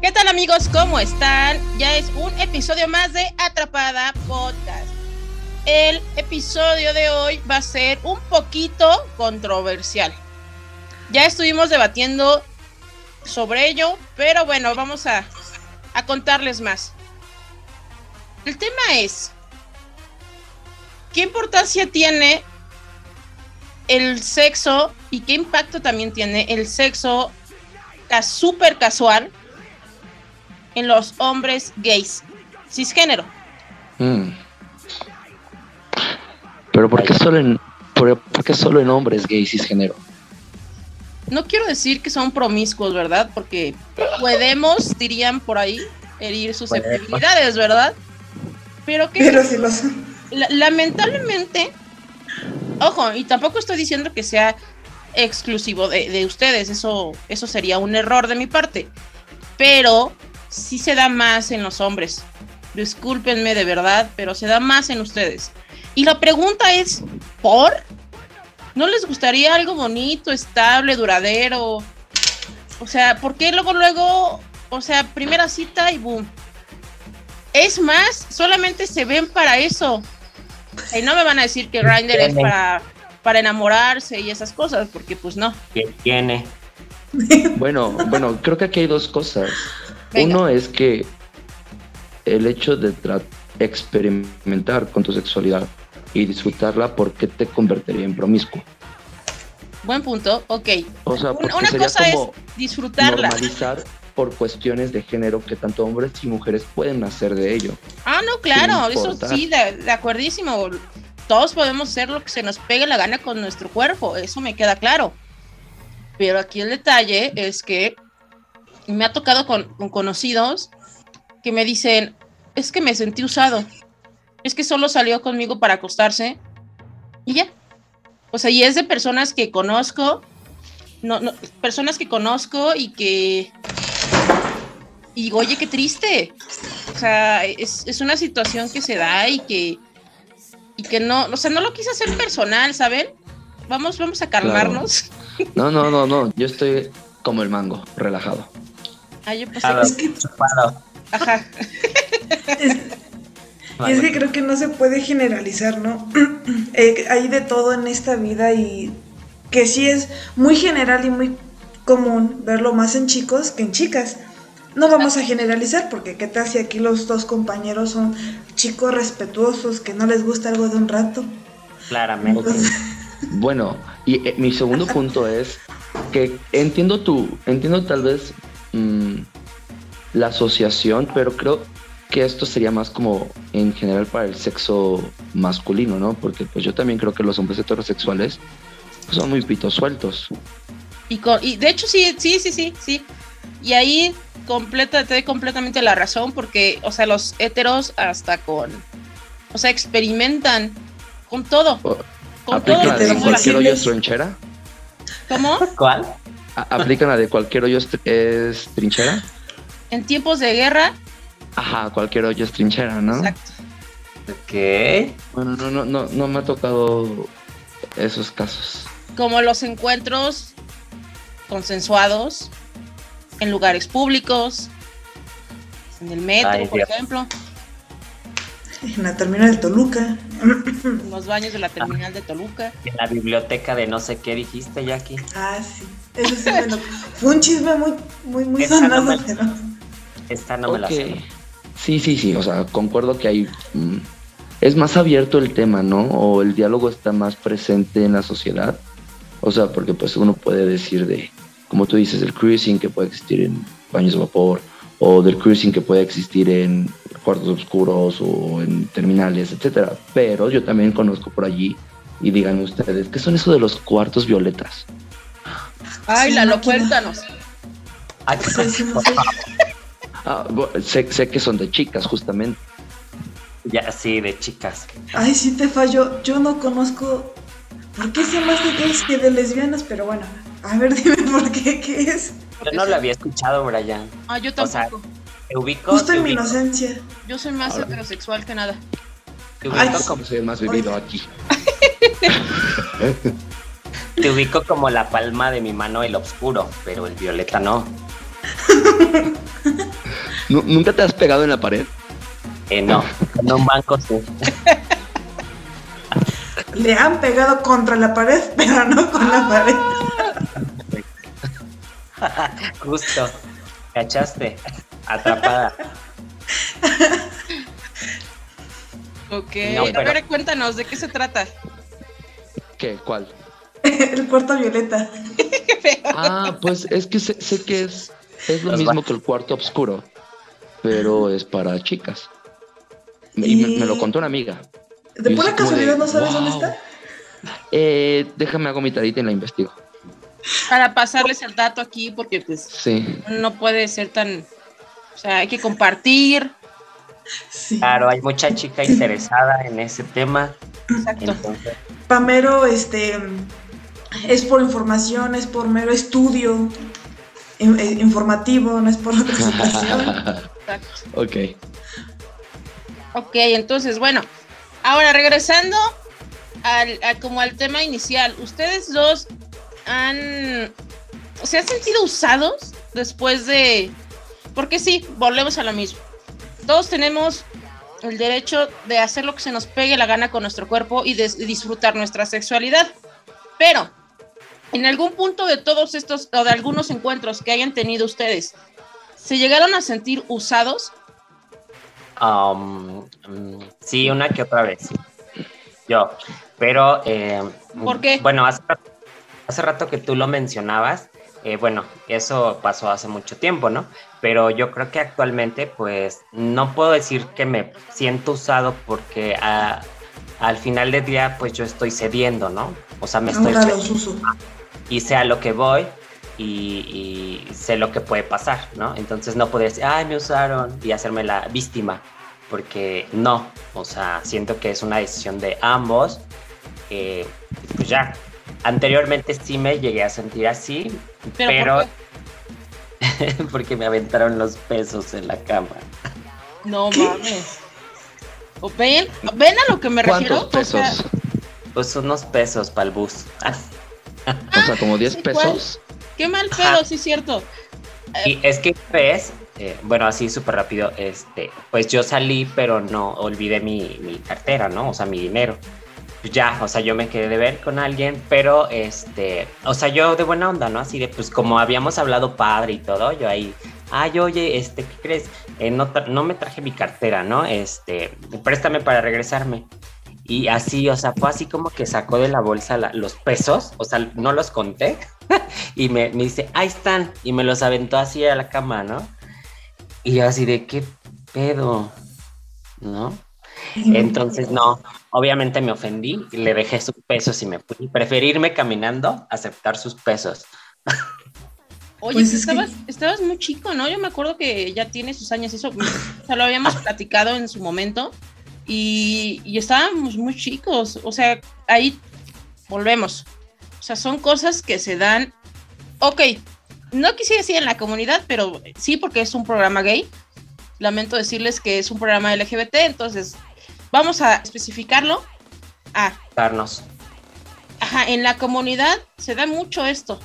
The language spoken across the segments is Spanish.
¿Qué tal amigos? ¿Cómo están? Ya es un episodio más de Atrapada Podcast. El episodio de hoy va a ser un poquito controversial. Ya estuvimos debatiendo sobre ello, pero bueno, vamos a, a contarles más. El tema es, ¿qué importancia tiene el sexo y qué impacto también tiene el sexo súper casual en los hombres gays cisgénero? Mm. Pero ¿por qué solo en, por, por qué solo en hombres gays cisgénero? No quiero decir que son promiscuos, ¿verdad? Porque podemos, dirían por ahí, herir susceptibilidades, ¿verdad? Pero que Pero si lamentablemente, ojo, y tampoco estoy diciendo que sea exclusivo de, de ustedes, eso, eso sería un error de mi parte, pero sí se da más en los hombres. Discúlpenme de verdad, pero se da más en ustedes. Y la pregunta es, ¿por? ¿No les gustaría algo bonito, estable, duradero? O sea, ¿por qué luego, luego, o sea, primera cita y boom? Es más, solamente se ven para eso. Y no me van a decir que Grindr es para, para enamorarse y esas cosas, porque pues no. que tiene. Bueno, bueno, creo que aquí hay dos cosas. Venga. Uno es que el hecho de experimentar con tu sexualidad y disfrutarla, ¿por qué te convertiría en promiscuo? Buen punto, ok. O sea, Una, porque una sería cosa es disfrutarla. normalizar por cuestiones de género que tanto hombres y mujeres pueden hacer de ello. Ah, no, claro, eso sí, de, de acuerdísimo. Todos podemos hacer lo que se nos pegue la gana con nuestro cuerpo, eso me queda claro. Pero aquí el detalle es que me ha tocado con, con conocidos que me dicen, es que me sentí usado, es que solo salió conmigo para acostarse y ya. O sea, y es de personas que conozco, no, no, personas que conozco y que... Y oye, qué triste. O sea, es, es una situación que se da y que, y que no, o sea, no lo quise hacer personal, ¿saben? Vamos, vamos a calmarnos. No, no, no, no. Yo estoy como el mango, relajado. Ah, yo pensé Claro, Es que, chupado. Ajá. y es que creo que no se puede generalizar, ¿no? Eh, hay de todo en esta vida y que sí es muy general y muy común verlo más en chicos que en chicas. No vamos a generalizar porque qué tal si aquí los dos compañeros son chicos respetuosos que no les gusta algo de un rato. Claramente. Bueno, y eh, mi segundo punto es que entiendo tu, entiendo tal vez mm, la asociación, pero creo que esto sería más como en general para el sexo masculino, ¿no? Porque pues yo también creo que los hombres heterosexuales pues, son muy pitos sueltos. Y, con- y de hecho sí, sí, sí, sí, sí. Y ahí completa, te doy completamente la razón porque, o sea, los heteros hasta con, o sea, experimentan con todo. Con todo. ¿Aplican la lo de cualquier hoyo es trinchera? ¿Cómo? ¿Cuál? ¿Aplican la de cualquier hoyo es, tr- es trinchera? En tiempos de guerra. Ajá, cualquier hoyo es trinchera, ¿no? Exacto. Ok. Bueno, no, no, no, no me ha tocado esos casos. Como los encuentros consensuados en lugares públicos, en el metro, Ay, por Dios. ejemplo, En la terminal de Toluca. en los baños de la terminal de Toluca. En la biblioteca de no sé qué dijiste, Jackie. Ah, sí. Eso sí me lo... Fue un chisme muy, muy, muy no sonado, me- pero... Esta no me la sé. Sí, sí, sí, o sea, concuerdo que hay... mm, es más abierto el tema, ¿no? O el diálogo está más presente en la sociedad. O sea, porque pues uno puede decir de, como tú dices, del cruising que puede existir en baños de vapor, o del cruising que puede existir en cuartos oscuros o en terminales, etcétera. Pero yo también conozco por allí, y digan ustedes, ¿qué son eso de los cuartos violetas? Ay, Sí, Lalo, máquina. cuéntanos. Ay, sí, no sé. Ah, sé, sé que son de chicas, justamente. ya, sí, de chicas. Ay, sí te fallo. Yo no conozco. ¿Por qué sé más de gays que de lesbianas? Pero bueno, a ver, dime por qué, ¿qué es? Yo no lo había escuchado, Brian. Ah, yo O sea, tampoco. Te ubico. Justo te en mi ubico, inocencia. Yo soy más Ahora. heterosexual que nada. te ubico Ay, como- soy el más vivido aquí. Te ubico como la palma de mi mano el oscuro, pero el violeta no. Nu- ¿Nunca te has pegado en la pared? Eh, no, en un banco sí. Le han pegado contra la pared, pero no con la pared. Justo. ¿Cachaste? Atrapada. Ok, No, a pero- ver, cuéntanos, ¿de qué se trata? ¿Qué? ¿Cuál? El cuarto violeta. Qué feo. Ah, pues es que sé, sé que es, es lo Los mismo que el cuarto oscuro, pero es para chicas. Y me, me lo contó una amiga. ¿De pura casualidad de, no sabes dónde está? Eh, déjame hago mi y la investigo. Para pasarles el dato aquí, porque pues Sí. no puede ser tan. O sea, hay que compartir. Sí. Claro, hay mucha chica interesada en ese tema. Exacto. Entonces, Pamero, este, es por información, es por mero estudio in- eh, informativo, no es por otra situación. exacto. ok. Ok, entonces, bueno, ahora regresando al, a- como al tema inicial, ¿ustedes dos han, se han sentido usados después de, porque sí, volvemos a lo mismo, todos tenemos el derecho de hacer lo que se nos pegue la gana con nuestro cuerpo y de disfrutar nuestra sexualidad, pero en algún punto de todos estos o de algunos encuentros que hayan tenido ustedes, ¿se llegaron a sentir usados? um, mm, sí, una que otra vez. Yo. Pero. eh, ¿Por qué? Bueno, hace, rato- hace rato que tú lo mencionabas. eh, bueno, eso pasó hace mucho tiempo, ¿no? Pero yo creo que actualmente, pues, no puedo decir que me siento usado porque ah, al final del día, pues yo estoy cediendo, ¿no? O sea, me estoy Ahora los uso. y sé a lo que voy y, y sé lo que puede pasar, ¿no? Entonces no podría decir, ay, me usaron y hacerme la víctima, porque no, o sea, siento que es una decisión de ambos, eh, pues ya. Anteriormente sí me llegué a sentir así, Pero, pero, ¿por qué? porque me aventaron los pesos en la cama. No mames. ¿O ¿Ven? ¿Ven a lo que me refiero? ¿Cuántos O sea, pesos? Pues unos pesos para el bus. O sea, como 10 sí, pesos. qué mal pedo, sí es cierto. Y es que ves, eh, bueno, así súper rápido, este, pues yo salí, pero no olvidé mi, mi cartera, ¿no? O sea, mi dinero. Pues ya, o sea, yo me quedé de ver con alguien, pero este, o sea, yo de buena onda, ¿no? Así de, pues como habíamos hablado padre y todo, yo ahí, ay, oye, este, ¿qué crees? Eh, no, no me traje mi cartera, ¿no? Este, préstame para regresarme. Y así, o sea, fue así como que sacó de la bolsa la- los pesos, o sea, no los conté, y me, me dice, ahí están, y me los aventó así a la cama, ¿no? Y yo así de, ¿qué pedo? ¿No? Entonces, no, obviamente me ofendí, y le dejé sus pesos y me fui. Preferirme caminando, aceptar sus pesos. Oye, Pues pues es que- estabas, estabas muy chico, ¿no? Yo me acuerdo que ya tiene sus años, eso, o sea, lo habíamos platicado en su momento y, y estábamos muy chicos, o sea, ahí volvemos. O sea, son cosas que se dan, ok, no quisiera decir en la comunidad, pero sí porque es un programa gay. Lamento decirles que es un programa LGBT, entonces vamos a especificarlo. Ah, Darnos. Ajá, en la comunidad se da mucho esto.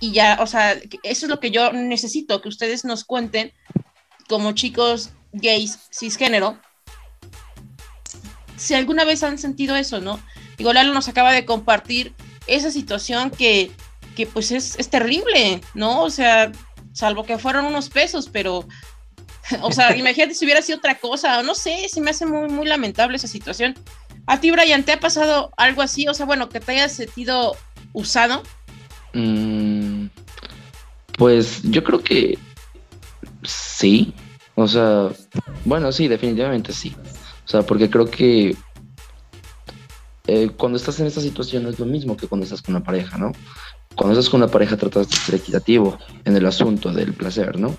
Y ya, o sea, eso es lo que yo necesito, que ustedes nos cuenten como chicos gays cisgénero, si alguna vez han sentido eso, ¿no? Digo, Lalo nos acaba de compartir esa situación que, que pues es, es terrible, ¿no? O sea, salvo que fueron unos pesos, pero, o sea, imagínate si hubiera sido otra cosa, no sé, se me hace muy, muy lamentable esa situación. A ti, Brian, ¿te ha pasado algo así? O sea, bueno, que te hayas sentido usado. Mm, pues yo creo que sí. O sea, bueno, sí, definitivamente sí. O sea, porque creo que eh, cuando estás en esta situación es lo mismo que cuando estás con una pareja, ¿no? Cuando estás con una pareja tratas de ser equitativo en el asunto del placer, ¿no?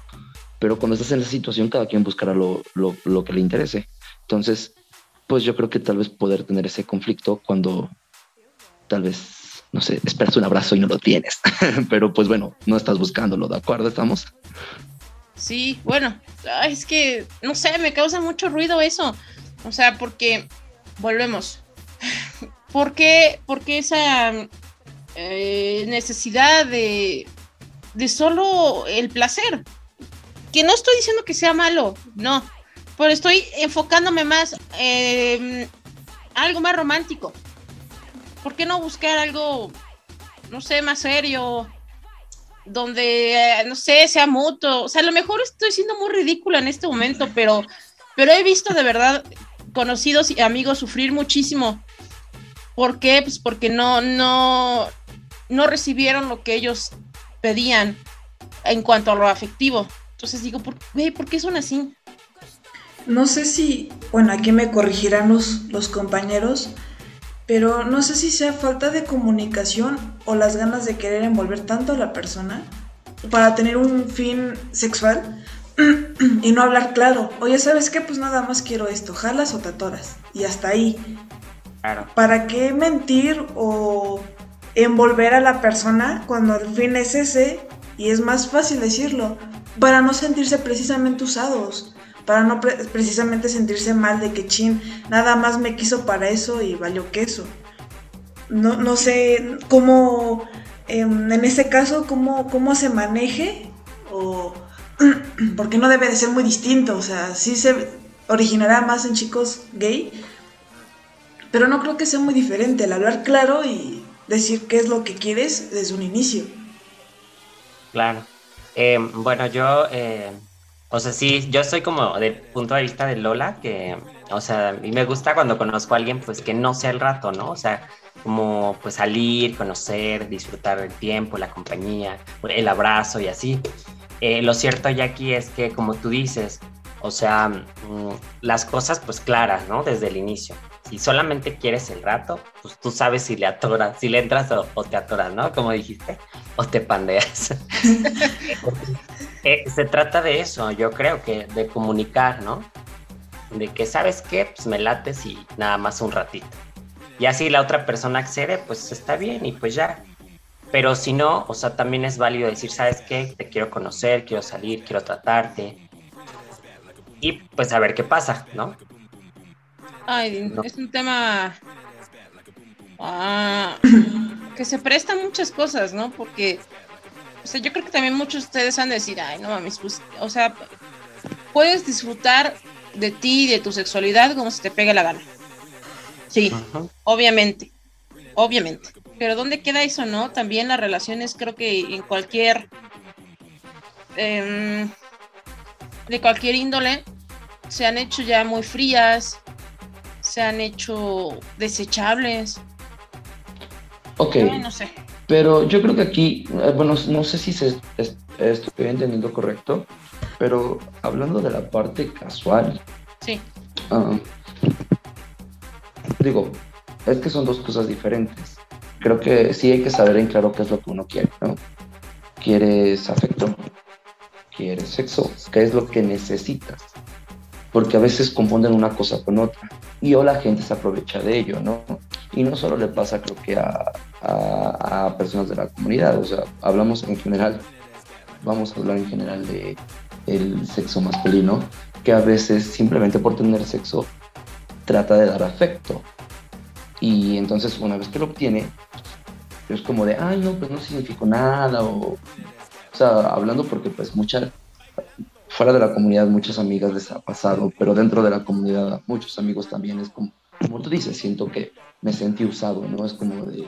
Pero cuando estás en esa situación cada quien buscará lo, lo, lo que le interese. Entonces, pues yo creo que tal vez poder tener ese conflicto cuando tal vez, no sé, esperas un abrazo y no lo tienes. Pero pues bueno, no estás buscándolo, ¿de acuerdo? ¿Estamos? Sí, bueno, es que, no sé, me causa mucho ruido eso. O sea, porque, volvemos. ¿Por qué, por qué esa, eh, necesidad de, de solo el placer. Que no estoy diciendo que sea malo, no, pero estoy enfocándome más en algo más romántico. ¿Por qué no buscar algo, no sé, más serio? Donde, eh, no sé, sea mutuo. O sea, a lo mejor estoy siendo muy ridícula en este momento, pero, pero he visto de verdad conocidos y amigos sufrir muchísimo. ¿Por qué? Pues porque no, no, no recibieron lo que ellos pedían en cuanto a lo afectivo. Entonces digo, ¿por, ¿por qué son así? No sé si, bueno, aquí me corregirán los, los compañeros, pero no sé si sea falta de comunicación o las ganas de querer envolver tanto a la persona para tener un fin sexual y no hablar claro. Oye, ¿sabes qué? Pues nada más quiero esto, jalas o tatoras. Y hasta ahí. Claro. ¿Para qué mentir o envolver a la persona cuando el fin es ese? Y es más fácil decirlo. Para no sentirse precisamente usados para no precisamente sentirse mal de que chin, nada más me quiso para eso y valió queso. No, no sé cómo, em, en ese caso, cómo, cómo se maneje, o porque no debe de ser muy distinto, o sea, sí se originará más en chicos gay, pero no creo que sea muy diferente el hablar claro y decir qué es lo que quieres desde un inicio. Claro. Em, bueno, yo eh, o sea, sí, yo soy como del punto de vista de Lola, que, o sea, a mí me gusta cuando conozco a alguien, pues que no sea el rato, ¿no? O sea, como pues salir, conocer, disfrutar del tiempo, la compañía, el abrazo y así. Eh, lo cierto aquí es que, como tú dices, o sea, mm, las cosas pues claras, ¿no? Desde el inicio. Si solamente quieres el rato, pues tú sabes si le atoras, si le entras o, te atoras, ¿no? Como dijiste, o te pandeas. Eh, se trata de eso, yo creo que de comunicar, ¿no? De que, ¿sabes qué? Pues me lates y nada más un ratito. Y así la otra persona accede, pues está bien y pues ya. Pero si no, o sea, también es válido decir, ¿sabes qué? Te quiero conocer, quiero salir, quiero tratarte y pues a ver qué pasa, ¿no? Ay, es un tema ah, que se presta muchas cosas, ¿no? Porque, o sea, yo creo que también muchos de ustedes van a decir, ay, no mames, pues, o sea, puedes disfrutar de ti y de tu sexualidad como se te pegue la gana. Sí, obviamente, obviamente. Pero ¿dónde queda eso, no? También las relaciones, creo que en cualquier... Eh, de cualquier índole se han hecho ya muy frías, se han hecho desechables. Ok. no sé. Pero yo creo que aquí, eh, bueno, no sé si se, estoy entendiendo correcto, pero hablando de la parte casual. Sí. Ah, digo, es que son dos cosas diferentes. Creo que sí hay que saber en claro qué es lo que uno quiere, ¿no? ¿Quieres afecto? quieres sexo, qué es lo que necesitas. Porque a veces confunden una cosa con otra. Y o la gente se aprovecha de ello, ¿no? Y no solo le pasa, creo que a, a, personas de la comunidad. O sea, hablamos en general, vamos a hablar en general de el sexo masculino, que a veces simplemente por tener sexo trata de dar afecto. Y entonces una vez que lo obtiene, es como de, ay, no, pues no significó nada, o sea, hablando porque pues muchas, fuera de la comunidad muchas amigas les ha pasado, pero dentro de la comunidad muchos amigos también es como, como tú dices, siento que me sentí usado, ¿no? Es como de,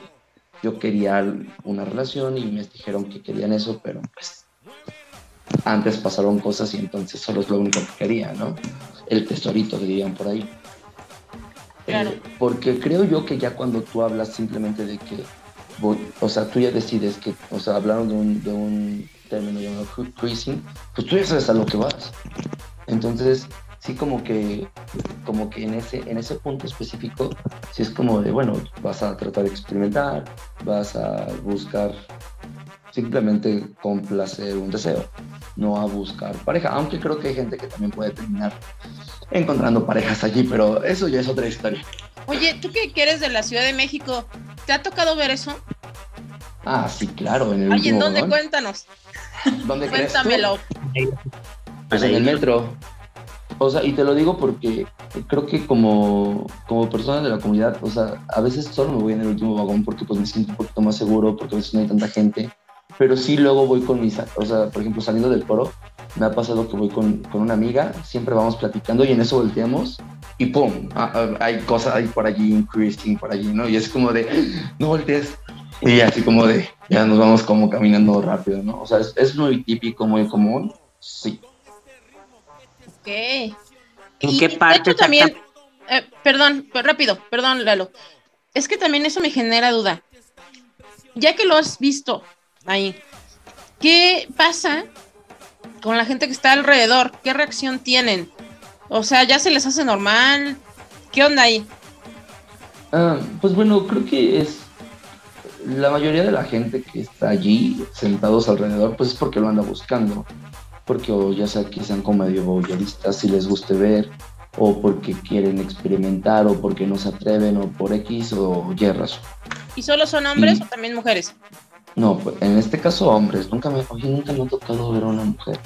yo quería una relación y me dijeron que querían eso, pero pues antes pasaron cosas y entonces solo es lo único que quería, ¿no? El tesorito, dirían por ahí. Claro. Eh, porque creo yo que ya cuando tú hablas simplemente de que, o sea, tú ya decides que, o sea, hablaron de un, de un término llamado cruising, pues tú ya sabes a lo que vas. Entonces, sí como que, como que en ese, en ese punto específico, sí es como de, bueno, vas a tratar de experimentar, vas a buscar simplemente complacer un deseo, no a buscar pareja, aunque creo que hay gente que también puede terminar encontrando parejas allí, pero eso ya es otra historia. Oye, tú que eres de la Ciudad de México, ¿te ha tocado ver eso? Ah, sí, claro. En el Oye, ¿en dónde? Cuéntanos. ¿Dónde Cuéntamelo. Pues en el metro. O sea, y te lo digo porque creo que como, como persona de la comunidad, o sea, a veces solo me voy en el último vagón porque pues me siento un poquito más seguro, porque a veces no hay tanta gente, pero sí luego voy con mis, o sea, por ejemplo, saliendo del coro, me ha pasado que voy con, con una amiga, siempre vamos platicando y en eso volteamos y ¡pum! Ah, ah, hay cosas, hay por allí increasing por allí, ¿no? Y es como de, no voltees. Y así como de, ya nos vamos como caminando rápido, ¿no? O sea, es, es muy típico, muy común, sí. Ok. ¿En Y, qué de parte hecho, también, eh, perdón, pero rápido, perdón, Lalo. Es que también eso me genera duda. Ya que lo has visto ahí, ¿qué pasa con la gente que está alrededor? ¿Qué reacción tienen? O sea, ¿ya se les hace normal? ¿Qué onda ahí? Ah, pues bueno, creo que es la mayoría de la gente que está allí sentados alrededor, pues es porque lo anda buscando. Porque o ya sea que sean como medio voyeuristas si les guste ver, o porque quieren experimentar, o porque no se atreven, o por X o Y razón. ¿Y solo son hombres o también mujeres? No, pues en este caso hombres, nunca me, nunca me ha tocado ver a una mujer.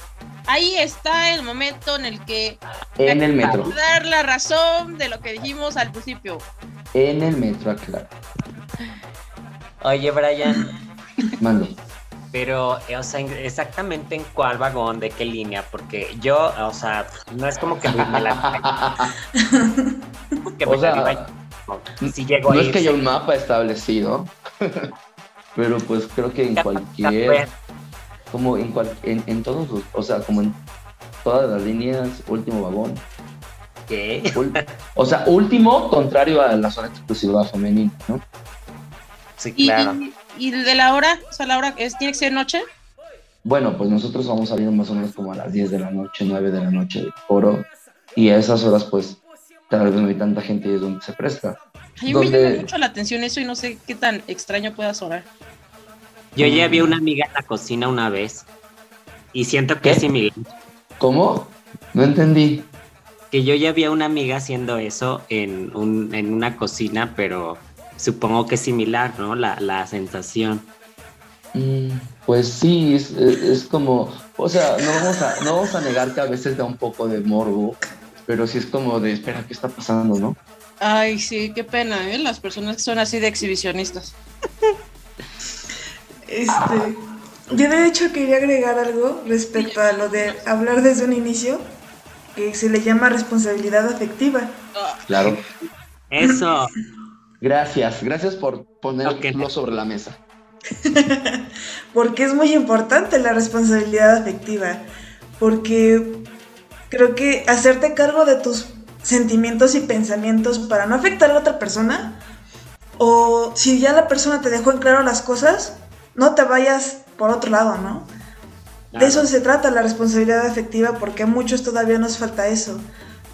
Ahí está el momento en el que En el metro, dar la razón de lo que dijimos al principio. en el metro, aclaro. Oye, Brian, Mando. pero, o sea, en- exactamente en cuál vagón, de qué línea, porque yo, o sea, no es como que me la... que me O sea, la viva- si llego No a es que haya un mapa establecido, pero pues creo que en cualquier, ya como en, cual, en, en todos los, o sea, como en todas las líneas, último vagón. ¿qué? o sea, último contrario a la zona exclusiva femenina, ¿no? Sí, ¿Y, claro. y, y de la hora? O sea, la hora es, tiene que ser noche. Bueno, pues nosotros vamos saliendo más o menos como a las 10 de la noche, 9 de la noche del foro, y a esas horas pues tal vez no hay tanta gente y es donde se presta. A mí me llama mucho la atención eso y no sé qué tan extraño pueda sonar. Yo ya vi una amiga en la cocina una vez y siento que ¿Qué? es similar. ¿Cómo? No entendí. Que yo ya vi a una amiga haciendo eso en, un, en una cocina, pero supongo que es similar, ¿no? La, la sensación. Mm, Pues sí, es, es- es como, o sea, no vamos, a, no vamos a negar que a veces da un poco de morbo, pero sí es como de, espera, ¿qué está pasando, no? Ay, sí, qué pena, ¿eh? Las personas son así de exhibicionistas. Este, yo de hecho quería agregar algo respecto a lo de hablar desde un inicio, que se le llama responsabilidad afectiva. Claro. Eso. Gracias, gracias por ponerlo sobre la mesa. Porque es muy importante la responsabilidad afectiva. Porque creo que hacerte cargo de tus sentimientos y pensamientos para no afectar a la otra persona, o si ya la persona te dejó en claro las cosas, no te vayas por otro lado, ¿no? De eso se trata la responsabilidad afectiva, porque a muchos todavía nos falta eso.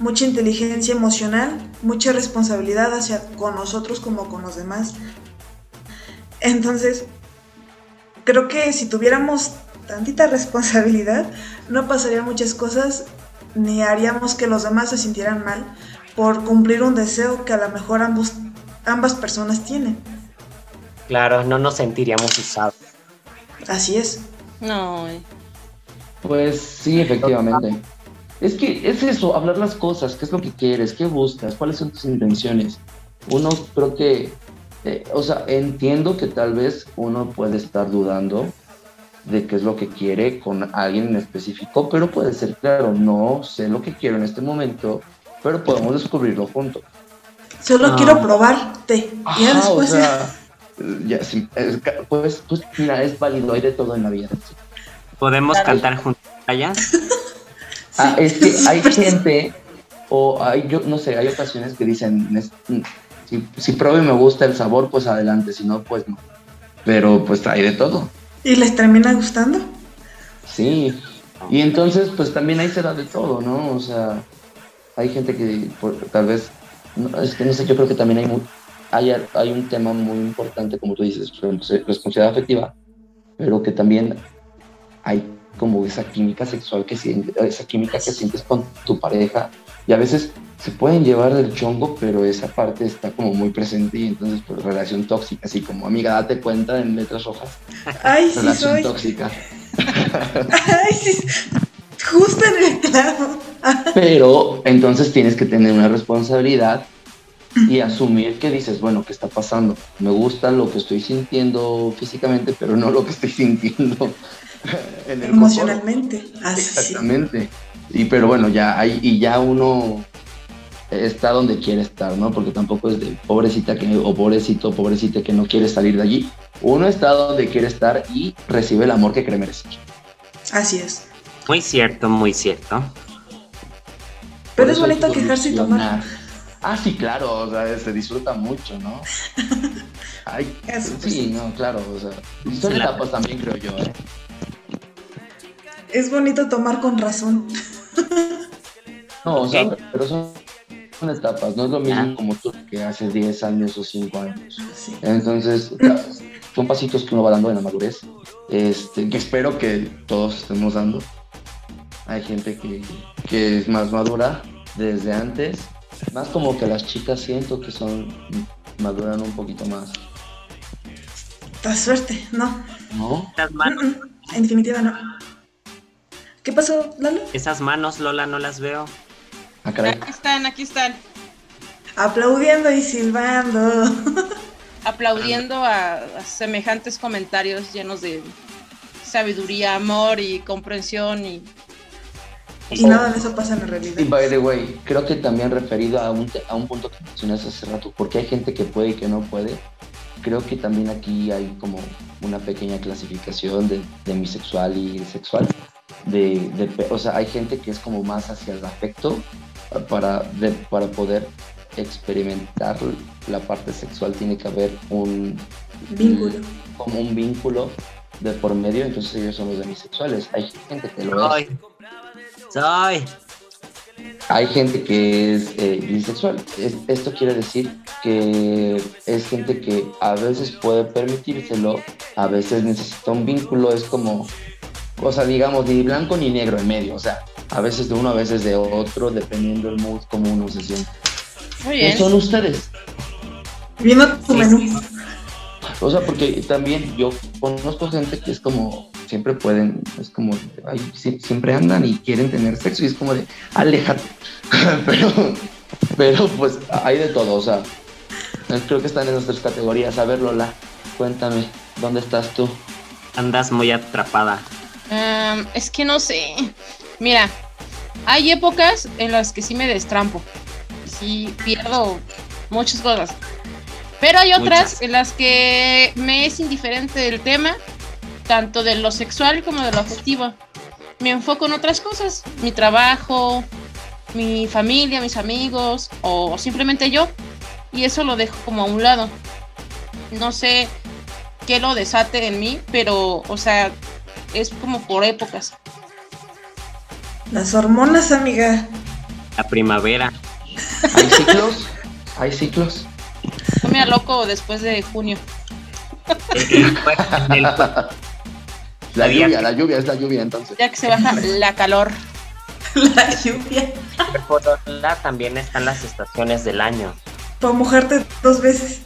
Mucha inteligencia emocional, mucha responsabilidad hacia con nosotros como con los demás. Entonces, creo que si tuviéramos tantita responsabilidad, no pasarían muchas cosas ni haríamos que los demás se sintieran mal por cumplir un deseo que a lo mejor ambos, ambas personas tienen. Claro, no nos sentiríamos usados. Así es. No, eh. Pues sí, efectivamente. Es que es eso, hablar las cosas, qué es lo que quieres, qué buscas, cuáles son tus intenciones. Uno creo que, eh, o sea, entiendo que tal vez uno puede estar dudando de qué es lo que quiere con alguien en específico, pero puede ser claro, no sé lo que quiero en este momento, pero podemos descubrirlo juntos. Solo Ah. quiero probarte. y ya Ajá, después. o sea, ya, sí, es pues, pues mira, es válido, hay de todo en la vida. ¿Podemos Claro. cantar juntos allá? Ah, es que hay pues, gente, o hay, yo no sé, hay ocasiones que dicen, "Nes- mm, si, si pruebo y me gusta el sabor, pues adelante, si no, pues no. Pero pues hay de todo, ¿Y les termina gustando? sí. Y entonces, pues también ahí se da de todo, ¿no? O sea, hay gente que por- tal vez, no, es que no sé, yo creo que también hay, mu- hay, hay un tema muy importante, como tú dices, res- responsabilidad afectiva, pero que también hay como esa química sexual que sientes, esa química que sientes con tu pareja y a veces se pueden llevar del chongo, pero esa parte está como muy presente y entonces pues relación tóxica, así como amiga, date cuenta en letras rojas, Ay, sí relación soy. tóxica. Ay, sí. Justo en el clavo. Pero entonces tienes que tener una responsabilidad y asumir que dices, bueno, ¿qué está pasando? Me gusta lo que estoy sintiendo físicamente, pero no lo que estoy sintiendo en el Emocionalmente. Así. Exactamente. Y pero bueno, ya hay, y ya uno está donde quiere estar, ¿no? Porque tampoco es de pobrecita que, o pobrecito, pobrecita que no quiere salir de allí. Uno está donde quiere estar y recibe el amor que cree merecer. Así es. Muy cierto, muy cierto. Pero Por es bonito que quejarse y tomar. Ah, sí, claro, o sea, se disfruta mucho, ¿no? Ay, Eso, pues, sí, no, claro, o sea, son etapas también, creo yo, ¿eh? Es bonito tomar con razón. No, o sea, pero son, son etapas, no es lo mismo Ah. como tú que hace 10 años o 5 años. Sí. Entonces, son pasitos que uno va dando en la madurez, este, que espero que todos estemos dando. Hay gente que, que es más madura desde antes, más como que las chicas siento que son maduran un poquito más, Da suerte, no. ¿no? Esas manos, Mm, mm, En definitiva, no. ¿Qué pasó, Lalo? esas manos, Lola, no las veo. Ah, caray. Aquí están, aquí están, Aplaudiendo y silbando. aplaudiendo a, a semejantes comentarios llenos de sabiduría, amor y comprensión y Y nada de eso pasa en la realidad. Y by the way, creo que también referido a un, a un punto que mencionaste hace rato, porque hay gente que puede y que no puede, creo que también aquí hay como una pequeña clasificación de, de bisexual y sexual. De, o sea, hay gente que es como más hacia el afecto para, de- para poder experimentar la parte sexual tiene que haber un Vínculo. como un vínculo de por medio, entonces ellos son los demisexuales. Hay gente que lo es, Soy. Soy. hay gente que es eh, bisexual. Es- esto quiere decir que es gente que a veces puede permitírselo, a veces necesita un vínculo, es como, o sea, digamos, ni blanco ni negro en medio, o sea, a veces de uno, a veces de otro, dependiendo el mood, como uno se siente. muy ¿Qué bien. son ustedes? Viendo tu menú. O sea, porque también yo conozco gente que es como, siempre pueden, es como, ay, siempre andan y quieren tener sexo y es como de, aléjate. pero, pero pues hay de todo, o sea, creo que están en nuestras categorías. A ver, Lola, cuéntame, ¿dónde estás tú? Andas muy atrapada. Am, es que no sé. Mira, hay épocas en las que sí me destrampo. Sí pierdo muchas cosas. Pero hay otras Muchas. en las que me es indiferente el tema, tanto de lo sexual como de lo afectivo. Me enfoco en otras cosas, mi trabajo, mi familia, mis amigos o simplemente yo. Y eso lo dejo como a un lado. No sé qué lo desate en mí, pero, o sea, es como por épocas. Las hormonas, amiga. La primavera. ¿Hay ciclos? ¿Hay ciclos? No me loco después de junio. La lluvia, la lluvia, es la lluvia entonces. Ya que se baja la calor. La lluvia. cuerpo Lola también están las estaciones del año. Para mojarte dos veces.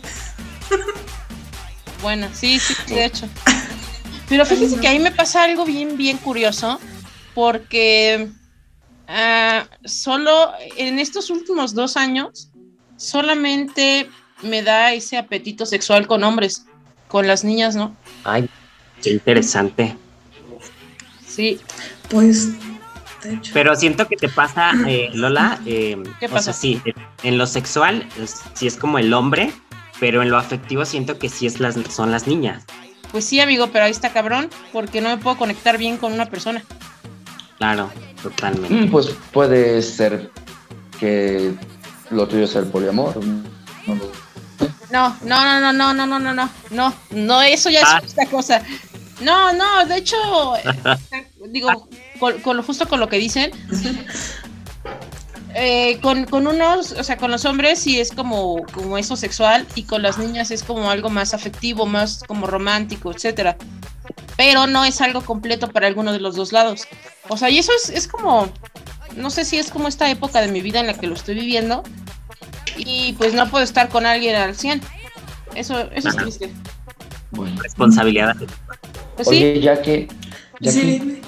Bueno, sí, sí, de hecho. Pero fíjense que ahí me pasa algo bien, bien curioso, porque ah, solo en estos últimos dos años, solamente me da ese apetito sexual con hombres, con las niñas, ¿no? Ay, qué interesante. Sí, Pues, de hecho. Pero siento que te pasa, eh, Lola, eh, ¿Qué o pasa? sea, sí, en lo sexual sí es como el hombre, pero en lo afectivo siento que sí es las, son las niñas. Pues sí, amigo, pero ahí está cabrón, porque no me puedo conectar bien con una persona. Claro, totalmente. Mm, Pues puede ser que lo tuyo sea el poliamor. no No, no, no, no, no, no, no, no, no, eso ya Ah. es otra cosa. No, no, de hecho, eh, digo, con, con lo justo con lo que dicen, eh, con, con unos, o sea, con los hombres sí es como, como eso sexual y con las niñas es como algo más afectivo, más como romántico, etcétera. Pero no es algo completo para alguno de los dos lados. O sea, y eso es, es como, no sé si es como esta época de mi vida en la que lo estoy viviendo y pues no puedo estar con alguien al 100. Eso, eso es triste. Bueno. Responsabilidad. Pues sí, Oye, ya que, ya Sí, que.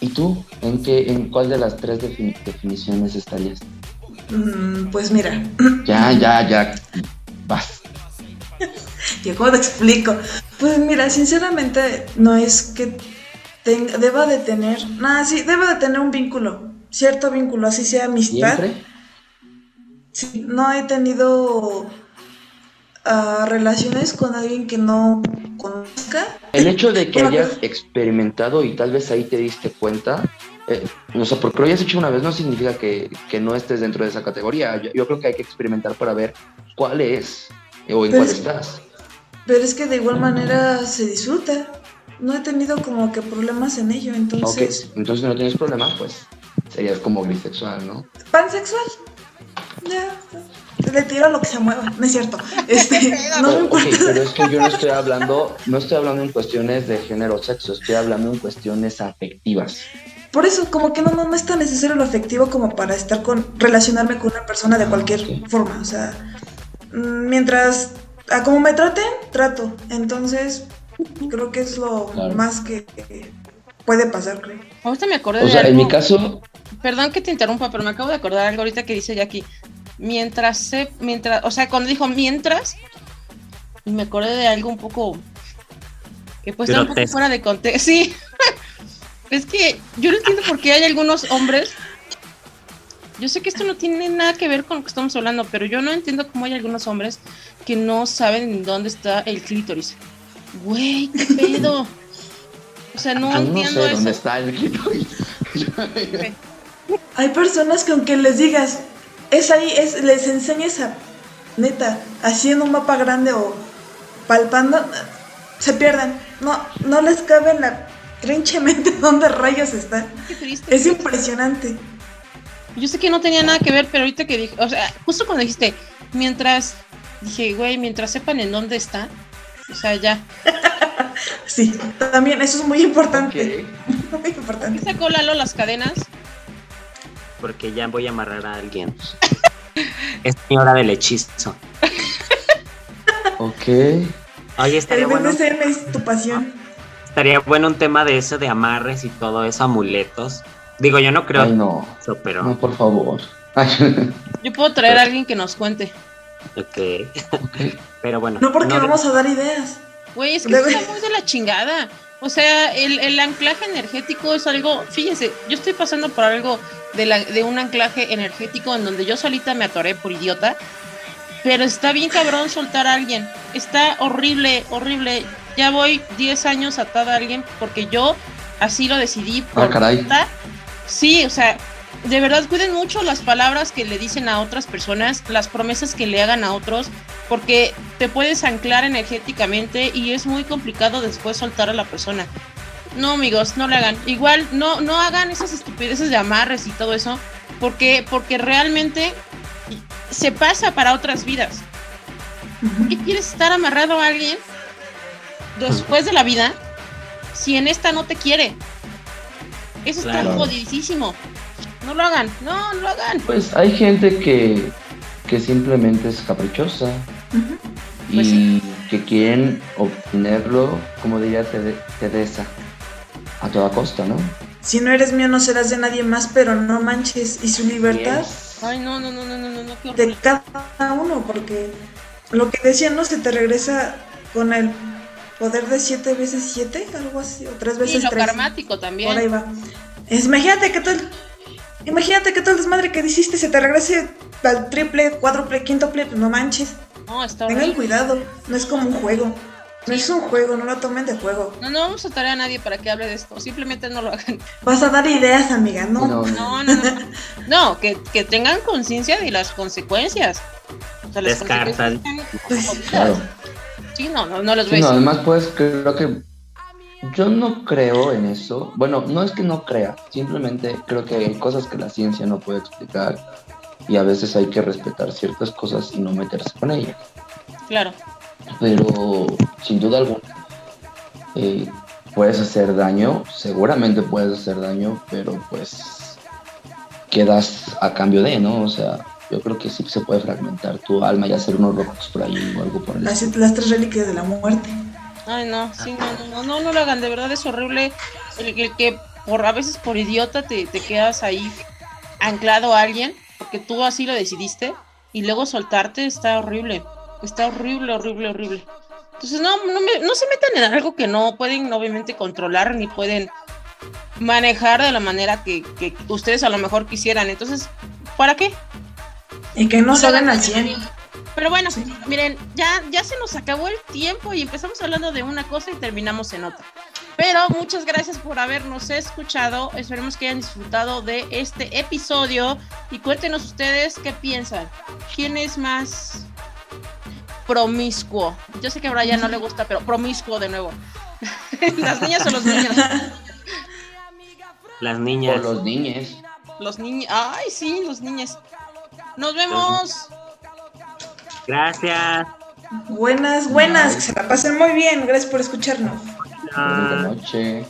¿Y tú? ¿En qué, en cuál de las tres definiciones estarías? Mm, pues mira. Ya, ya, ya. Vas. ¿Y cómo te explico? Pues mira, sinceramente no es que tenga, deba de tener, nada, sí, deba de tener un vínculo, cierto vínculo, así sea amistad. ¿Siempre? Sí, no he tenido uh, relaciones con alguien que no conozca. El hecho de que hayas experimentado y tal vez ahí te diste cuenta, eh, o sea, porque lo hayas hecho una vez no significa que, que no estés dentro de esa categoría. Yo, yo, creo que hay que experimentar para ver cuál es o en cuál estás. Pero es que de igual manera se disfruta. No he tenido como que problemas en ello, entonces... Ok, entonces no tienes problema, pues serías como bisexual, ¿no? Pansexual. Ya, le tiro lo que se mueva, no es cierto. Este, no me importa. pero es que yo no estoy hablando, no estoy hablando en cuestiones de género o sexo, estoy hablando en cuestiones afectivas. Por eso, como que no, no, es tan necesario lo afectivo como para estar con, relacionarme con una persona de cualquier forma. O sea, mientras a como me traten, trato. Entonces, creo que es lo más que, puede pasar, creo. Ahorita me acordé o sea, en mi caso... Perdón que te interrumpa, pero me acabo de acordar algo ahorita que dice Jackie. Mientras se... Mientras, o sea, cuando dijo mientras, me acordé de algo un poco... Que puede estar un poco fuera de contexto. Sí. es que yo no entiendo por qué hay algunos hombres yo sé que esto no tiene nada que ver con lo que estamos hablando, pero yo no entiendo cómo hay algunos hombres que no saben dónde está el clítoris. Güey, qué pedo. O sea, no entiendo no sé dónde está el clítoris. Hay personas que aunque les digas, es ahí, es, les enseñes a, neta, haciendo un mapa grande o palpando, se pierden. No, no les cabe en la trinchemente dónde rayos está. Qué triste. Es impresionante. Yo sé que no tenía nada que ver, pero ahorita que dije, o sea, justo cuando dijiste, mientras, dije, güey, mientras sepan en dónde está, o sea, ya. sí, también, eso es muy importante. muy importante. ¿Qué sacó Lalo las cadenas? Porque ya voy a amarrar a alguien. es mi hora del hechizo. ok. Oye, estaría bueno. es tu pasión. Estaría bueno un tema de eso, de amarres y todo eso, amuletos. Digo, yo no creo Ay, no. eso, pero. No, por favor. yo puedo traer a alguien que nos cuente. Ok. pero bueno. No porque vamos a dar ideas. Güey, es que está muy de la chingada. O sea, el, el, anclaje energético es algo. Fíjese, yo estoy pasando por algo de, la, de un anclaje energético en donde yo solita me atoré por idiota. Pero está bien cabrón soltar a alguien. Está horrible, horrible. Ya voy 10 años atada a alguien porque yo así lo decidí. Por ah, caray. Sí, o sea, de verdad cuiden mucho las palabras que le dicen a otras personas, las promesas que le hagan a otros, porque te puedes anclar energéticamente y es muy complicado después soltar a la persona. No, amigos, no le hagan. Igual, no, no hagan esas estupideces de amarres y todo eso, porque, porque realmente se pasa para otras vidas. ¿Por qué quieres estar amarrado a alguien después de la vida si en esta no te quiere? Eso está jodidísimo. No lo hagan, no, no lo hagan. Pues hay gente que, que simplemente es caprichosa y pues que quieren obtenerlo, como diría Teresa, a toda costa, ¿no? Si no eres mío no serás de nadie más, pero no manches. ¿Y su libertad? Ay, no, no, no, no, no, no, De cada uno, porque lo que decía, no se te regresa con el poder de siete veces siete, algo así, o tres veces lo karmático también. Por ahí va. imagínate que todo el, imagínate que todo el desmadre que hiciste se te regrese al triple, cuádruple, quíntuple, pues no manches. No, está Tengan cuidado, no es como un juego. No es un juego, no lo tomen de juego. No, no vamos a traer a nadie para que hable de esto. Simplemente no lo hagan. Vas a dar ideas, amiga, no. No, no, no. No, que, que tengan conciencia de las consecuencias. O sea, las Descartan. Claro. Sí, no, no, no los sí, no, además, pues creo que yo no creo en eso. Bueno, no es que no crea, simplemente creo que hay cosas que la ciencia no puede explicar y a veces hay que respetar ciertas cosas y no meterse con ellas. Claro. Pero sin duda alguna, eh, puedes hacer daño, seguramente puedes hacer daño, pero pues quedas a cambio de, ¿no? O sea, yo creo que sí se puede fragmentar tu alma y hacer unos rojos por ahí o algo por el las, las tres reliquias de la muerte. Ay, no, sí, no, no, no, no lo hagan, de verdad es horrible el, que por a veces por idiota te, te quedas ahí anclado a alguien, porque tú así lo decidiste, y luego soltarte está horrible. Está horrible, horrible, horrible. Entonces no, no, me- no se metan en algo que no pueden obviamente controlar ni pueden manejar de la manera que, que ustedes a lo mejor quisieran. Entonces, ¿para qué? Y que no saben hagan al 100. Pero bueno, miren, ya, ya se nos acabó el tiempo y empezamos hablando de una cosa y terminamos en otra. Pero muchas gracias por habernos escuchado. Esperemos que hayan disfrutado de este episodio y cuéntenos ustedes qué piensan. ¿Quién es más promiscuo? Yo sé que a Brian no le gusta, pero promiscuo de nuevo. ¿Las niñas o los niños? Las niñas. los niños. Los niños. Ay, sí, los niños. Nos vemos. Gracias. Buenas, buenas, que se la pasen muy bien. Gracias por escucharnos. Bonita noche.